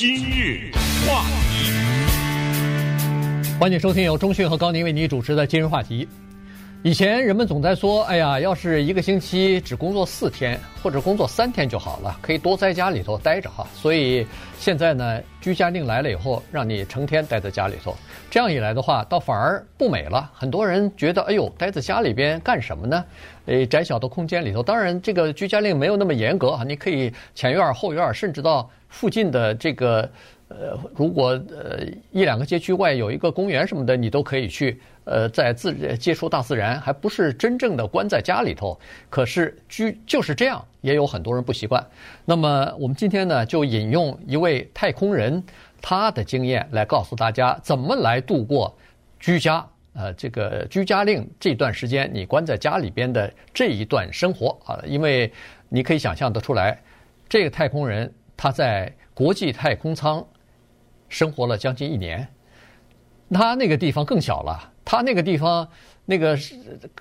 今日话题，欢迎收听由中讯和高宁为你主持的今日话题。以前人们总在说：“哎呀，要是一个星期只工作四天或者工作三天就好了，可以多在家里头待着哈。”所以现在呢，居家令来了以后，让你成天待在家里头，这样一来的话，倒反而不美了。很多人觉得：“哎呦，待在家里边干什么呢？诶，窄小的空间里头，当然这个居家令没有那么严格啊，你可以前院后院，甚至到附近的这个。”呃，如果呃一两个街区外有一个公园什么的，你都可以去，呃，在自接触大自然，还不是真正的关在家里头。可是居就是这样，也有很多人不习惯。那么我们今天呢，就引用一位太空人他的经验来告诉大家，怎么来度过居家呃这个居家令这段时间，你关在家里边的这一段生活啊，因为你可以想象得出来，这个太空人他在国际太空舱。生活了将近一年，他那个地方更小了。他那个地方，那个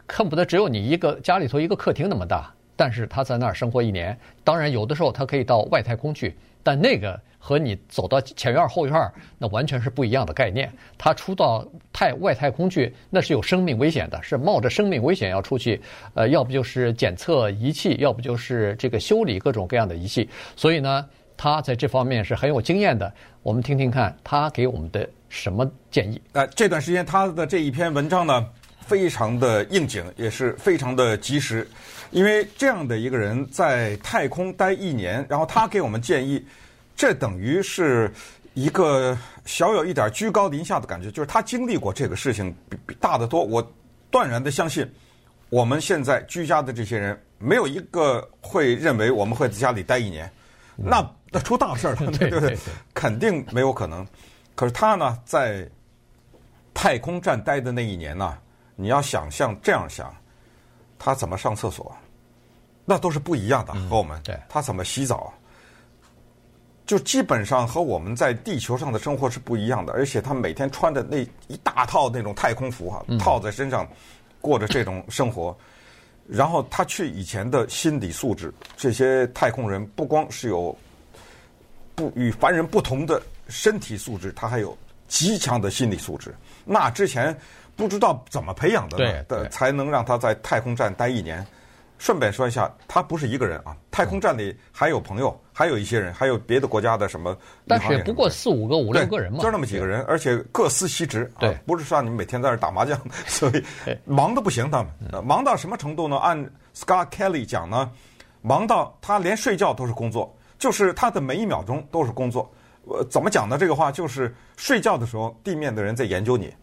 恨不得只有你一个家里头一个客厅那么大。但是他在那儿生活一年，当然有的时候他可以到外太空去，但那个和你走到前院后院，那完全是不一样的概念。他出到太外太空去，那是有生命危险的，是冒着生命危险要出去。呃，要不就是检测仪器，要不就是这个修理各种各样的仪器。所以呢。他在这方面是很有经验的，我们听听看他给我们的什么建议。呃，这段时间他的这一篇文章呢，非常的应景，也是非常的及时，因为这样的一个人在太空待一年，然后他给我们建议，这等于是一个小有一点居高临下的感觉，就是他经历过这个事情比比大得多。我断然的相信，我们现在居家的这些人，没有一个会认为我们会在家里待一年，那。那出大事了，对不对？肯定没有可能。可是他呢，在太空站待的那一年呢，你要想象这样想，他怎么上厕所，那都是不一样的。和我们，他怎么洗澡，就基本上和我们在地球上的生活是不一样的。而且他每天穿的那一大套那种太空服啊，套在身上，过着这种生活。然后他去以前的心理素质，这些太空人不光是有。不与凡人不同的身体素质，他还有极强的心理素质。那之前不知道怎么培养的呢，的才能让他在太空站待一年。顺便说一下，他不是一个人啊，太空站里还有朋友，还有一些人，还有别的国家的什么。但是不过四五个、五六个人嘛，就那么几个人，而且各司其职。对，不是说你每天在这打麻将，所以忙的不行。他们忙到什么程度呢？按 Scott Kelly 讲呢，忙到他连睡觉都是工作。就是他的每一秒钟都是工作，呃，怎么讲呢？这个话就是睡觉的时候，地面的人在研究你，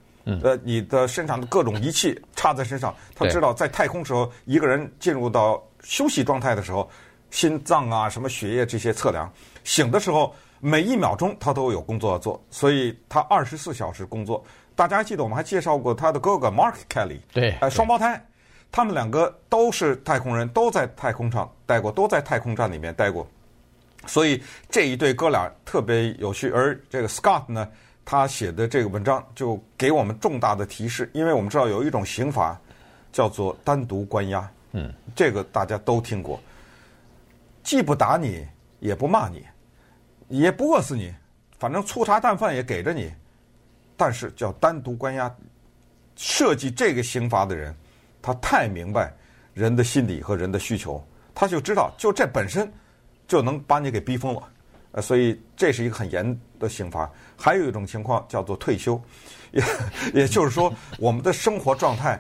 呃，你的身上的各种仪器插在身上，他知道在太空时候，一个人进入到休息状态的时候，心脏啊、什么血液这些测量，醒的时候每一秒钟他都有工作要做，所以他二十四小时工作。大家还记得我们还介绍过他的哥哥 Mark Kelly，对，呃，双胞胎，他们两个都是太空人，都在太空上待过，都在太空站里面待过。所以这一对哥俩特别有趣，而这个 Scott 呢，他写的这个文章就给我们重大的提示，因为我们知道有一种刑罚叫做单独关押，嗯，这个大家都听过，既不打你，也不骂你，也不饿死你，反正粗茶淡饭也给着你，但是叫单独关押，设计这个刑罚的人，他太明白人的心理和人的需求，他就知道就这本身。就能把你给逼疯了，呃，所以这是一个很严的刑罚。还有一种情况叫做退休，也也就是说，我们的生活状态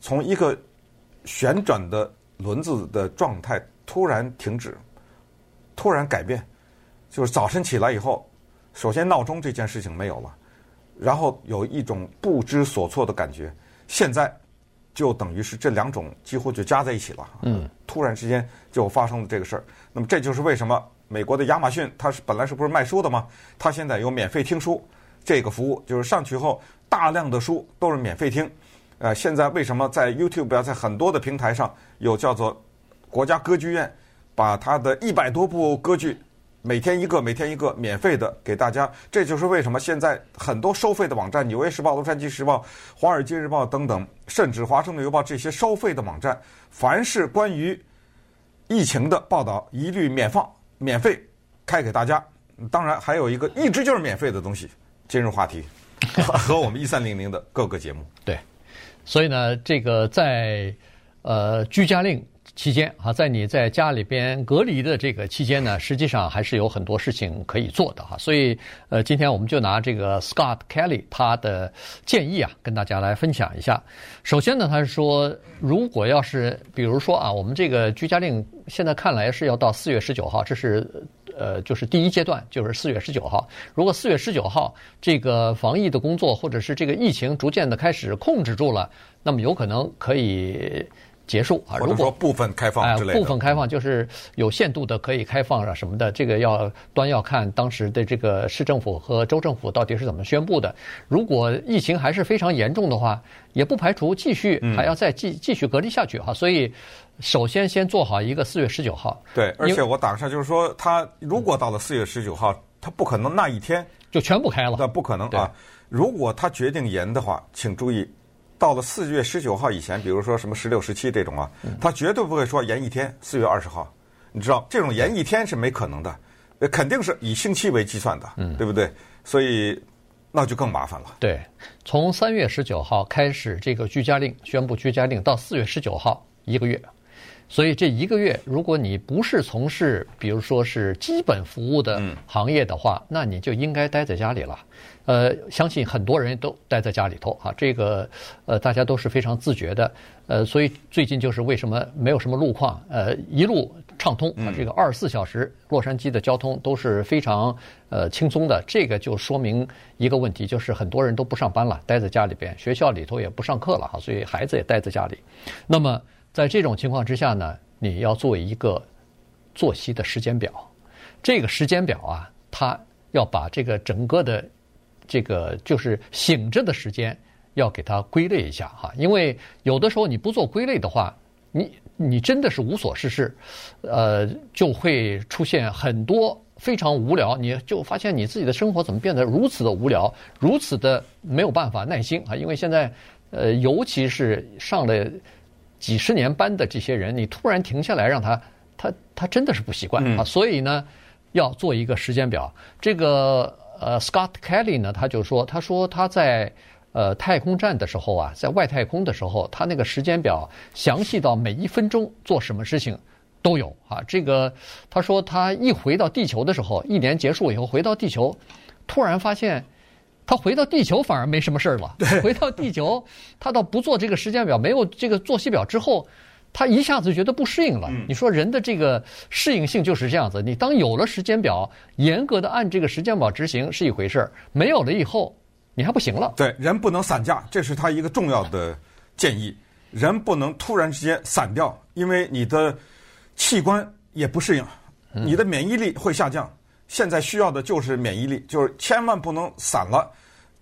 从一个旋转的轮子的状态突然停止，突然改变，就是早晨起来以后，首先闹钟这件事情没有了，然后有一种不知所措的感觉。现在就等于是这两种几乎就加在一起了，嗯，突然之间就发生了这个事儿。那么这就是为什么美国的亚马逊它是本来是不是卖书的吗？它现在有免费听书这个服务，就是上去后大量的书都是免费听。呃，现在为什么在 YouTube 啊，在很多的平台上有叫做国家歌剧院把它的一百多部歌剧每天一个每天一个免费的给大家？这就是为什么现在很多收费的网站，《纽约时报》、《洛杉矶时报》、《华尔街日报》等等，甚至《华盛顿邮报》这些收费的网站，凡是关于疫情的报道一律免放、免费开给大家，当然还有一个一直就是免费的东西，今日话题 和我们一三零零的各个节目。对，所以呢，这个在呃居家令。期间啊，在你在家里边隔离的这个期间呢，实际上还是有很多事情可以做的哈。所以，呃，今天我们就拿这个 Scott Kelly 他的建议啊，跟大家来分享一下。首先呢，他是说，如果要是比如说啊，我们这个居家令现在看来是要到四月十九号，这是呃，就是第一阶段，就是四月十九号。如果四月十九号这个防疫的工作或者是这个疫情逐渐的开始控制住了，那么有可能可以。结束啊！如果说部分开放之类的，部分开放就是有限度的可以开放啊什么的，这个要端要看当时的这个市政府和州政府到底是怎么宣布的。如果疫情还是非常严重的话，也不排除继续还要再继继续隔离下去哈。所以，首先先做好一个四月十九号。对，而且我打个岔，就是说，他如果到了四月十九号，他不可能那一天就全部开了，那不可能啊。如果他决定严的话，请注意。到了四月十九号以前，比如说什么十六、十七这种啊，他绝对不会说延一天，四月二十号，你知道这种延一天是没可能的，肯定是以星期为计算的，对不对？所以那就更麻烦了。对，从三月十九号开始这个居家令宣布居家令，到四月十九号一个月。所以这一个月，如果你不是从事，比如说是基本服务的行业的话，那你就应该待在家里了。呃，相信很多人都待在家里头啊，这个呃大家都是非常自觉的。呃，所以最近就是为什么没有什么路况，呃，一路畅通啊，这个二十四小时洛杉矶的交通都是非常呃轻松的。这个就说明一个问题，就是很多人都不上班了，待在家里边，学校里头也不上课了哈，所以孩子也待在家里。那么。在这种情况之下呢，你要做一个作息的时间表。这个时间表啊，它要把这个整个的这个就是醒着的时间要给它归类一下哈。因为有的时候你不做归类的话，你你真的是无所事事，呃，就会出现很多非常无聊。你就发现你自己的生活怎么变得如此的无聊，如此的没有办法耐心啊。因为现在呃，尤其是上了。几十年班的这些人，你突然停下来让他，他他真的是不习惯啊。所以呢，要做一个时间表。这个呃，Scott Kelly 呢，他就说，他说他在呃太空站的时候啊，在外太空的时候，他那个时间表详细到每一分钟做什么事情都有啊。这个他说他一回到地球的时候，一年结束以后回到地球，突然发现。他回到地球反而没什么事儿了。对，回到地球，他倒不做这个时间表，没有这个作息表之后，他一下子觉得不适应了。你说人的这个适应性就是这样子。你当有了时间表，严格的按这个时间表执行是一回事儿，没有了以后，你还不行了。对，人不能散架，这是他一个重要的建议。人不能突然之间散掉，因为你的器官也不适应，你的免疫力会下降。现在需要的就是免疫力，就是千万不能散了。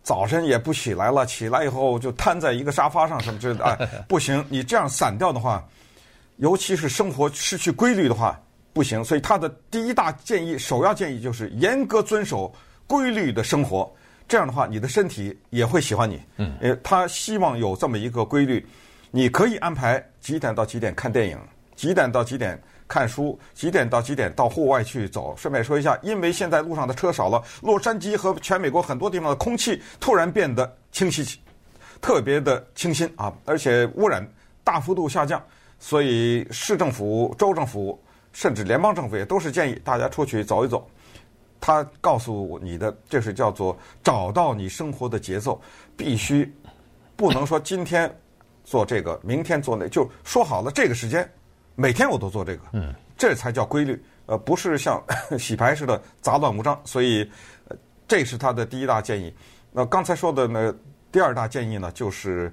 早晨也不起来了，起来以后就瘫在一个沙发上什么之类的，哎，不行！你这样散掉的话，尤其是生活失去规律的话，不行。所以他的第一大建议，首要建议就是严格遵守规律的生活。这样的话，你的身体也会喜欢你。嗯，呃，他希望有这么一个规律，你可以安排几点到几点看电影，几点到几点。看书，几点到几点到户外去走？顺便说一下，因为现在路上的车少了，洛杉矶和全美国很多地方的空气突然变得清晰，特别的清新啊，而且污染大幅度下降，所以市政府、州政府甚至联邦政府也都是建议大家出去走一走。他告诉你的，这是叫做找到你生活的节奏，必须不能说今天做这个，明天做那，就说好了这个时间。每天我都做这个，嗯，这才叫规律，呃，不是像 洗牌似的杂乱无章。所以，这是他的第一大建议。那刚才说的呢，第二大建议呢，就是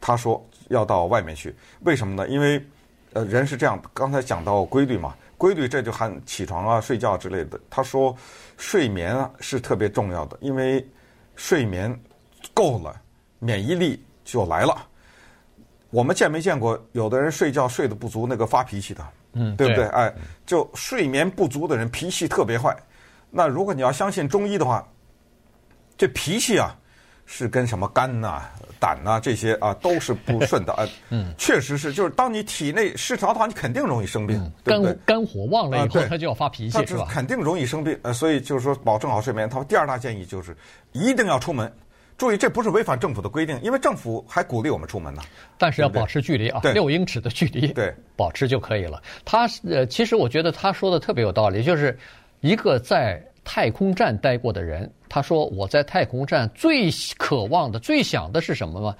他说要到外面去。为什么呢？因为呃，人是这样，刚才讲到规律嘛，规律这就含起床啊、睡觉之类的。他说睡眠啊是特别重要的，因为睡眠够了，免疫力就来了。我们见没见过有的人睡觉睡得不足，那个发脾气的，嗯，对不对？哎，就睡眠不足的人脾气特别坏。那如果你要相信中医的话，这脾气啊，是跟什么肝呐、啊、胆呐、啊、这些啊都是不顺的啊。嗯，确实是，就是当你体内失调的话，你肯定容易生病，嗯、对不对？肝肝火旺了以后，他就要发脾气，是吧？肯定容易生病。呃，所以就是说，保证好睡眠。他第二大建议就是一定要出门。注意，这不是违反政府的规定，因为政府还鼓励我们出门呢。但是要保持距离啊，六英尺的距离，对，保持就可以了。他呃，其实我觉得他说的特别有道理，就是一个在太空站待过的人，他说我在太空站最渴望的、最想的是什么吗？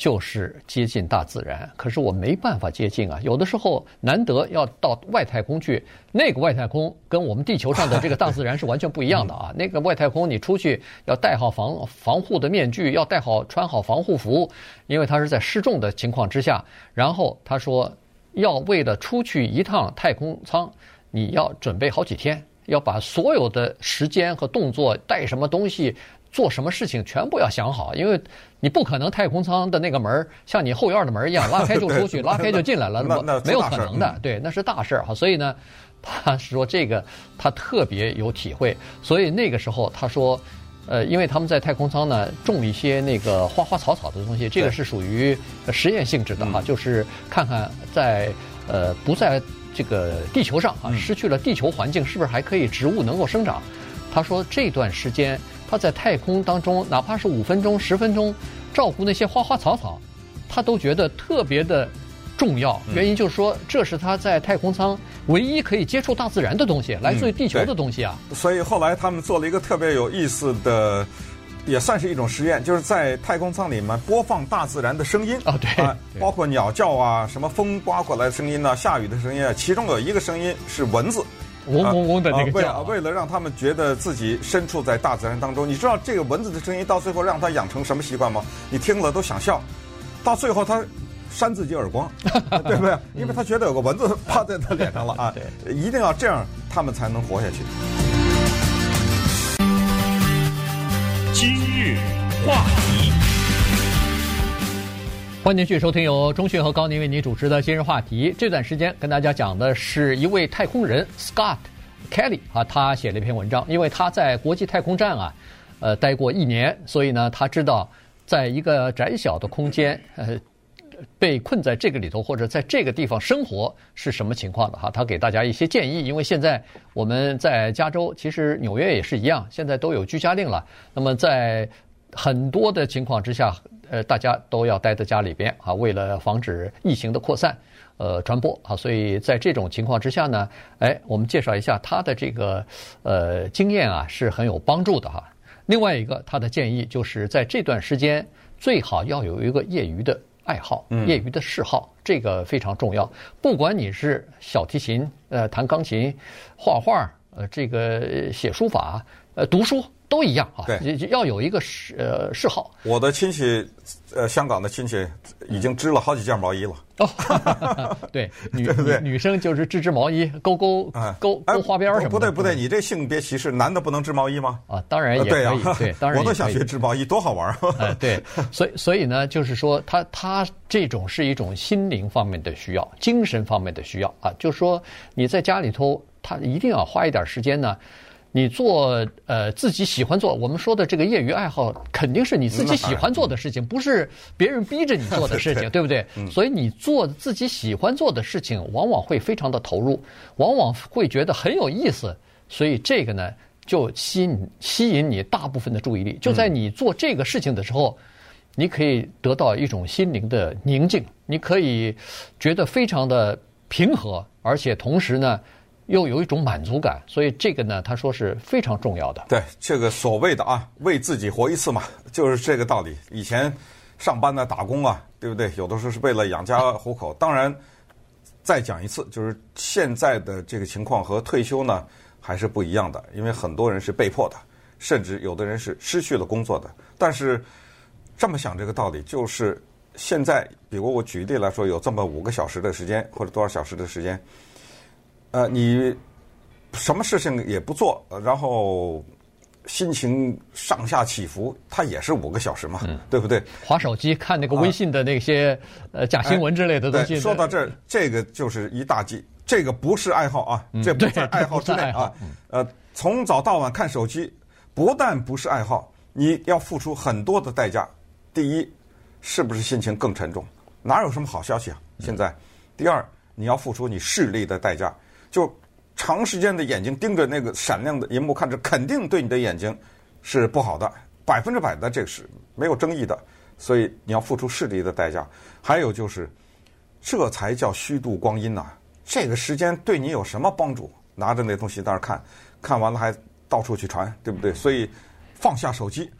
就是接近大自然，可是我没办法接近啊。有的时候难得要到外太空去，那个外太空跟我们地球上的这个大自然是完全不一样的啊。那个外太空你出去要戴好防防护的面具，要戴好穿好防护服，因为它是在失重的情况之下。然后他说，要为了出去一趟太空舱，你要准备好几天，要把所有的时间和动作带什么东西。做什么事情全部要想好，因为你不可能太空舱的那个门像你后院的门一样 拉开就出去，拉开就进来了，那没有可能的。对，那是大事儿哈。所以呢，他说这个他特别有体会。所以那个时候他说，呃，因为他们在太空舱呢种一些那个花花草草的东西，这个是属于实验性质的哈，就是看看在呃不在这个地球上啊失去了地球环境，是不是还可以植物能够生长？他说这段时间。他在太空当中，哪怕是五分钟、十分钟，照顾那些花花草草，他都觉得特别的重要。原因就是说，这是他在太空舱唯一可以接触大自然的东西，来自于地球的东西啊。所以后来他们做了一个特别有意思的，也算是一种实验，就是在太空舱里面播放大自然的声音啊，对，包括鸟叫啊，什么风刮过来的声音呢，下雨的声音啊，其中有一个声音是蚊子。嗡嗡嗡的那个叫，为了让他们觉得自己身处在大自然当中，你知道这个蚊子的声音到最后让他养成什么习惯吗？你听了都想笑，到最后他扇自己耳光，对不对？因为他觉得有个蚊子趴在他脸上了啊！对，一定要这样，他们才能活下去。今日话题。欢迎继续收听由中讯和高宁为您主持的今日话题。这段时间跟大家讲的是一位太空人 Scott Kelly 啊，他写了一篇文章，因为他在国际太空站啊，呃，待过一年，所以呢，他知道在一个窄小的空间，呃，被困在这个里头或者在这个地方生活是什么情况的哈。他给大家一些建议，因为现在我们在加州，其实纽约也是一样，现在都有居家令了。那么在很多的情况之下，呃，大家都要待在家里边啊，为了防止疫情的扩散，呃，传播啊，所以在这种情况之下呢，哎，我们介绍一下他的这个呃经验啊，是很有帮助的哈。另外一个他的建议就是在这段时间最好要有一个业余的爱好，业余的嗜好，这个非常重要。不管你是小提琴、呃，弹钢琴、画画、呃，这个写书法、呃，读书。都一样啊，对，要有一个嗜呃嗜好。我的亲戚，呃，香港的亲戚已经织了好几件毛衣了。哦，对，女对对女生就是织织毛衣，勾勾勾勾花边什么的。不对不对，你这性别歧视，男的不能织毛衣吗？啊，当然也可以，对，啊、对，当然我都想学织毛衣，多好玩 对，所以所以呢，就是说，他他这种是一种心灵方面的需要，精神方面的需要啊，就是说你在家里头，他一定要花一点时间呢。你做呃自己喜欢做，我们说的这个业余爱好，肯定是你自己喜欢做的事情，不是别人逼着你做的事情，对不对？所以你做自己喜欢做的事情，往往会非常的投入，往往会觉得很有意思。所以这个呢，就吸引吸引你大部分的注意力。就在你做这个事情的时候，你可以得到一种心灵的宁静，你可以觉得非常的平和，而且同时呢。又有一种满足感，所以这个呢，他说是非常重要的。对，这个所谓的啊，为自己活一次嘛，就是这个道理。以前上班呢，打工啊，对不对？有的时候是为了养家糊口。当然，再讲一次，就是现在的这个情况和退休呢还是不一样的，因为很多人是被迫的，甚至有的人是失去了工作的。但是这么想这个道理，就是现在，比如我举例来说，有这么五个小时的时间，或者多少小时的时间。呃，你什么事情也不做，然后心情上下起伏，它也是五个小时嘛，嗯、对不对？划手机看那个微信的那些、啊、呃假新闻之类的东西。说到这儿，这个就是一大忌，这个不是爱好啊，嗯、这不在爱好之内啊。呃，从早到晚看手机，不但不是爱好，你要付出很多的代价。第一，是不是心情更沉重？哪有什么好消息啊？现在，第二，你要付出你视力的代价，就长时间的眼睛盯着那个闪亮的荧幕看着，肯定对你的眼睛是不好的，百分之百的，这个是没有争议的。所以你要付出视力的代价。还有就是，这才叫虚度光阴呐！这个时间对你有什么帮助？拿着那东西在那看，看完了还到处去传，对不对？所以放下手机。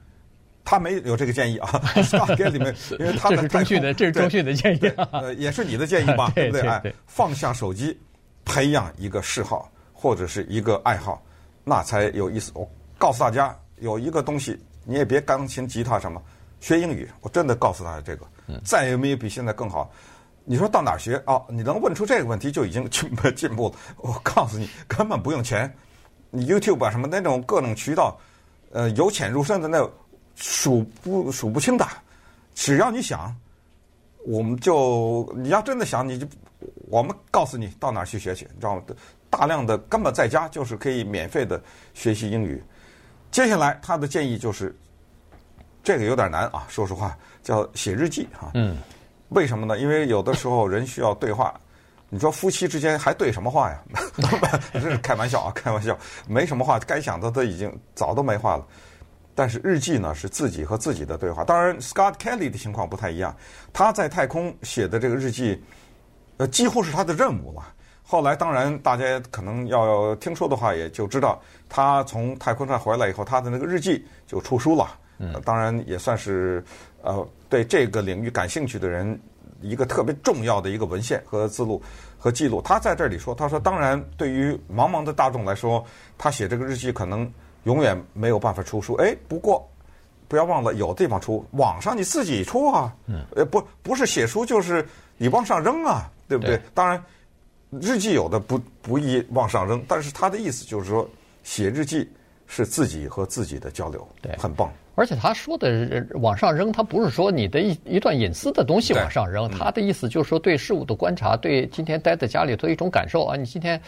他没有这个建议啊，Scott 里面，因为他的这是中讯的，这是中讯的建议，呃，也是你的建议吧，对不对？哎，放下手机，培养一个嗜好或者是一个爱好，那才有意思。我告诉大家，有一个东西，你也别钢琴、吉他什么，学英语。我真的告诉大家这个，再也没有比现在更好。你说到哪儿学啊、哦？你能问出这个问题就已经 进步进步了。我告诉你，根本不用钱，你 YouTube 啊什么那种各种渠道，呃，由浅入深的那。数不数不清的，只要你想，我们就你要真的想，你就我们告诉你到哪儿去学去，你知道吗？大量的根本在家就是可以免费的学习英语。接下来他的建议就是，这个有点难啊，说实话，叫写日记啊。嗯。为什么呢？因为有的时候人需要对话，你说夫妻之间还对什么话呀？这是开玩笑啊，开玩笑，没什么话，该想的都已经早都没话了。但是日记呢，是自己和自己的对话。当然，Scott Kelly 的情况不太一样，他在太空写的这个日记，呃，几乎是他的任务了。后来，当然大家可能要听说的话，也就知道他从太空上回来以后，他的那个日记就出书了。嗯，当然也算是呃对这个领域感兴趣的人一个特别重要的一个文献和记录和记录。他在这里说，他说，当然对于茫茫的大众来说，他写这个日记可能。永远没有办法出书，哎，不过不要忘了有地方出，网上你自己出啊，嗯呃，不不是写书就是你往上扔啊，对不对？对。当然，日记有的不不宜往上扔，但是他的意思就是说，写日记是自己和自己的交流，对，很棒。而且他说的往上扔，他不是说你的一一段隐私的东西往上扔，他的意思就是说对事物的观察，对今天待在家里头一种感受啊，你今天。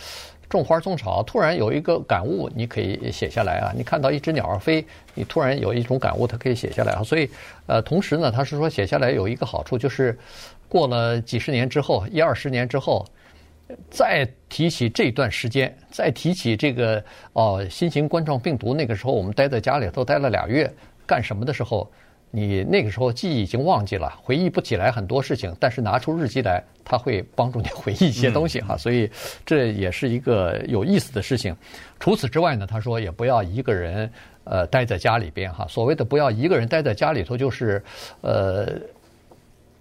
种花种草，突然有一个感悟，你可以写下来啊！你看到一只鸟儿飞，你突然有一种感悟，它可以写下来啊！所以，呃，同时呢，他是说写下来有一个好处，就是过了几十年之后，一二十年之后，再提起这段时间，再提起这个哦，新型冠状病毒那个时候我们待在家里头待了俩月，干什么的时候？你那个时候记忆已经忘记了，回忆不起来很多事情，但是拿出日记来，它会帮助你 回忆一些东西哈，所以这也是一个有意思的事情。除此之外呢，他说也不要一个人呃待在家里边哈。所谓的不要一个人待在家里头，就是呃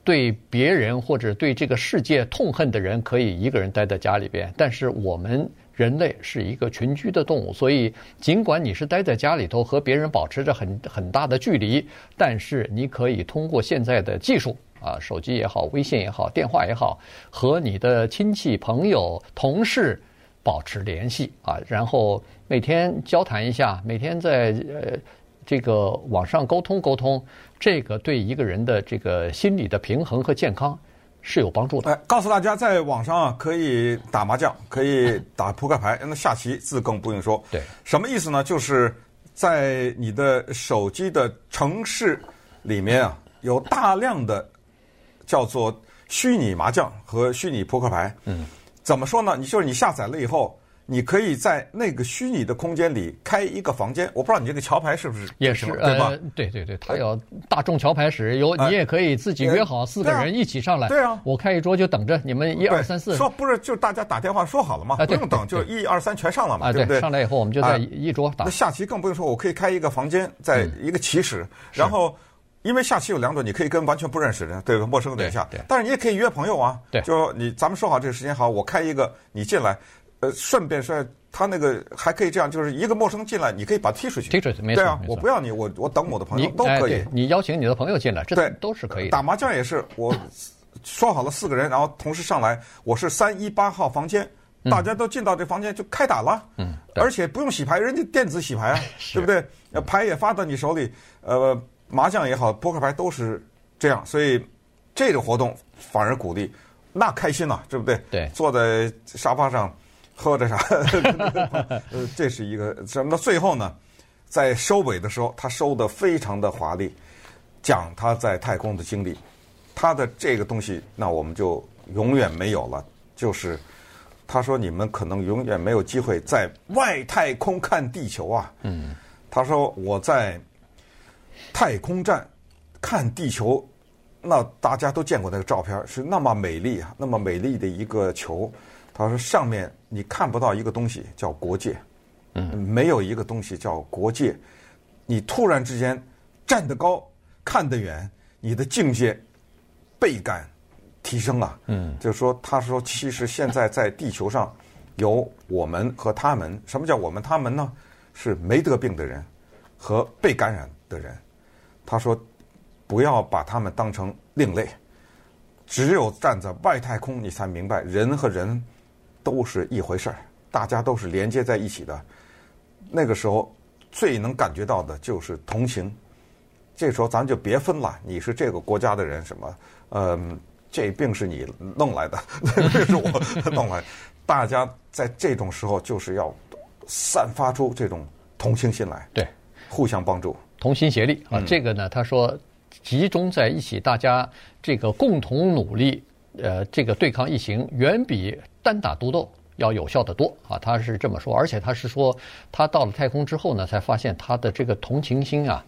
对别人或者对这个世界痛恨的人可以一个人待在家里边，但是我们。人类是一个群居的动物，所以尽管你是待在家里头和别人保持着很很大的距离，但是你可以通过现在的技术啊，手机也好，微信也好，电话也好，和你的亲戚、朋友、同事保持联系啊，然后每天交谈一下，每天在呃这个网上沟通沟通，这个对一个人的这个心理的平衡和健康。是有帮助的。哎，告诉大家，在网上啊，可以打麻将，可以打扑克牌，那下棋自更不用说。对，什么意思呢？就是在你的手机的城市里面啊，有大量的叫做虚拟麻将和虚拟扑克牌。嗯，怎么说呢？你就是你下载了以后。你可以在那个虚拟的空间里开一个房间，我不知道你这个桥牌是不是也是对吧？对对对，它有大众桥牌室，有你也可以自己约好四个人一起上来。对啊，我开一桌就等着你们一二三四。说不是，就大家打电话说好了嘛，不用等，就一二三全上了嘛，对不对？上来以后我们就在一桌打。那下棋更不用说，我可以开一个房间，在一个棋室，然后因为下棋有两种，你可以跟完全不认识的人，对陌生的人下，但是你也可以约朋友啊。对，就你咱们说好这个时间好，我开一个，你进来。呃，顺便说，他那个还可以这样，就是一个陌生进来，你可以把他踢出去。踢出去，没错。对啊，我不要你，我我等我的朋友都可以。你邀请你的朋友进来，这都是可以。打麻将也是，我说好了四个人，然后同时上来，我是三一八号房间，大家都进到这房间就开打了。嗯。而且不用洗牌，人家电子洗牌啊，对不对？牌也发到你手里，呃，麻将也好，扑克牌都是这样，所以这个活动反而鼓励，那开心了，对不对？对。坐在沙发上。喝着啥？呃，这是一个什么？那最后呢，在收尾的时候，他收得非常的华丽，讲他在太空的经历。他的这个东西，那我们就永远没有了。就是他说，你们可能永远没有机会在外太空看地球啊。嗯。他说我在太空站看地球，那大家都见过那个照片，是那么美丽啊，那么美丽的一个球。他说上面你看不到一个东西叫国界，嗯，没有一个东西叫国界。你突然之间站得高，看得远，你的境界。倍感提升了，嗯，就是说，他说，其实现在在地球上，有我们和他们。什么叫我们他们呢？是没得病的人和被感染的人。他说，不要把他们当成另类，只有站在外太空，你才明白人和人都是一回事儿，大家都是连接在一起的。那个时候最能感觉到的就是同情。这时候咱就别分了，你是这个国家的人什么？嗯，这病是你弄来的，这是我弄来。大家在这种时候就是要散发出这种同情心来，对，互相帮助，同心协力啊。嗯、这个呢，他说集中在一起，大家这个共同努力，呃，这个对抗疫情远比单打独斗要有效得多啊。他是这么说，而且他是说，他到了太空之后呢，才发现他的这个同情心啊。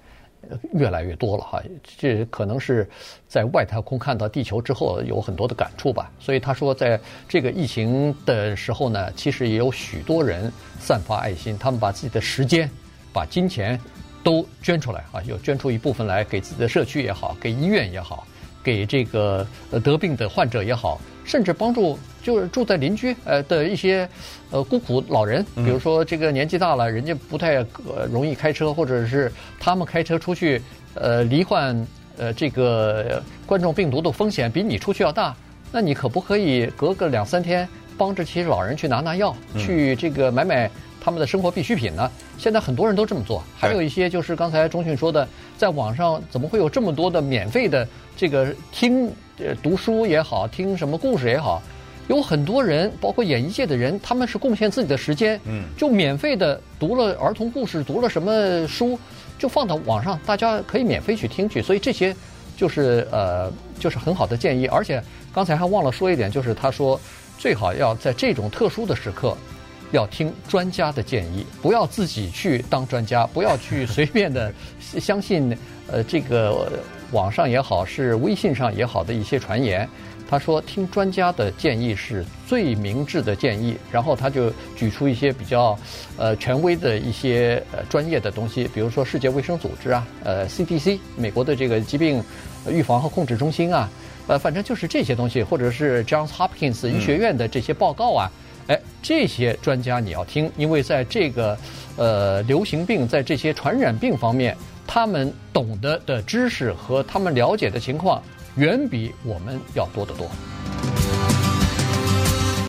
越来越多了哈，这可能是在外太空看到地球之后有很多的感触吧。所以他说，在这个疫情的时候呢，其实也有许多人散发爱心，他们把自己的时间、把金钱都捐出来啊，有捐出一部分来给自己的社区也好，给医院也好，给这个得病的患者也好，甚至帮助。就是住在邻居呃的一些呃孤苦老人，比如说这个年纪大了，人家不太呃容易开车，或者是他们开车出去，呃罹患呃这个冠状病毒的风险比你出去要大，那你可不可以隔个两三天帮着这些老人去拿拿药，去这个买买他们的生活必需品呢？现在很多人都这么做，还有一些就是刚才钟迅说的，在网上怎么会有这么多的免费的这个听呃读书也好，听什么故事也好。有很多人，包括演艺界的人，他们是贡献自己的时间，嗯，就免费的读了儿童故事，读了什么书，就放到网上，大家可以免费去听去。所以这些就是呃，就是很好的建议。而且刚才还忘了说一点，就是他说最好要在这种特殊的时刻，要听专家的建议，不要自己去当专家，不要去随便的 相信呃这个网上也好，是微信上也好的一些传言。他说：“听专家的建议是最明智的建议。”然后他就举出一些比较呃权威的一些呃专业的东西，比如说世界卫生组织啊，呃 CDC 美国的这个疾病预防和控制中心啊，呃反正就是这些东西，或者是 Johns Hopkins 医学院的这些报告啊，哎这些专家你要听，因为在这个呃流行病在这些传染病方面，他们懂得的知识和他们了解的情况。远比我们要多得多。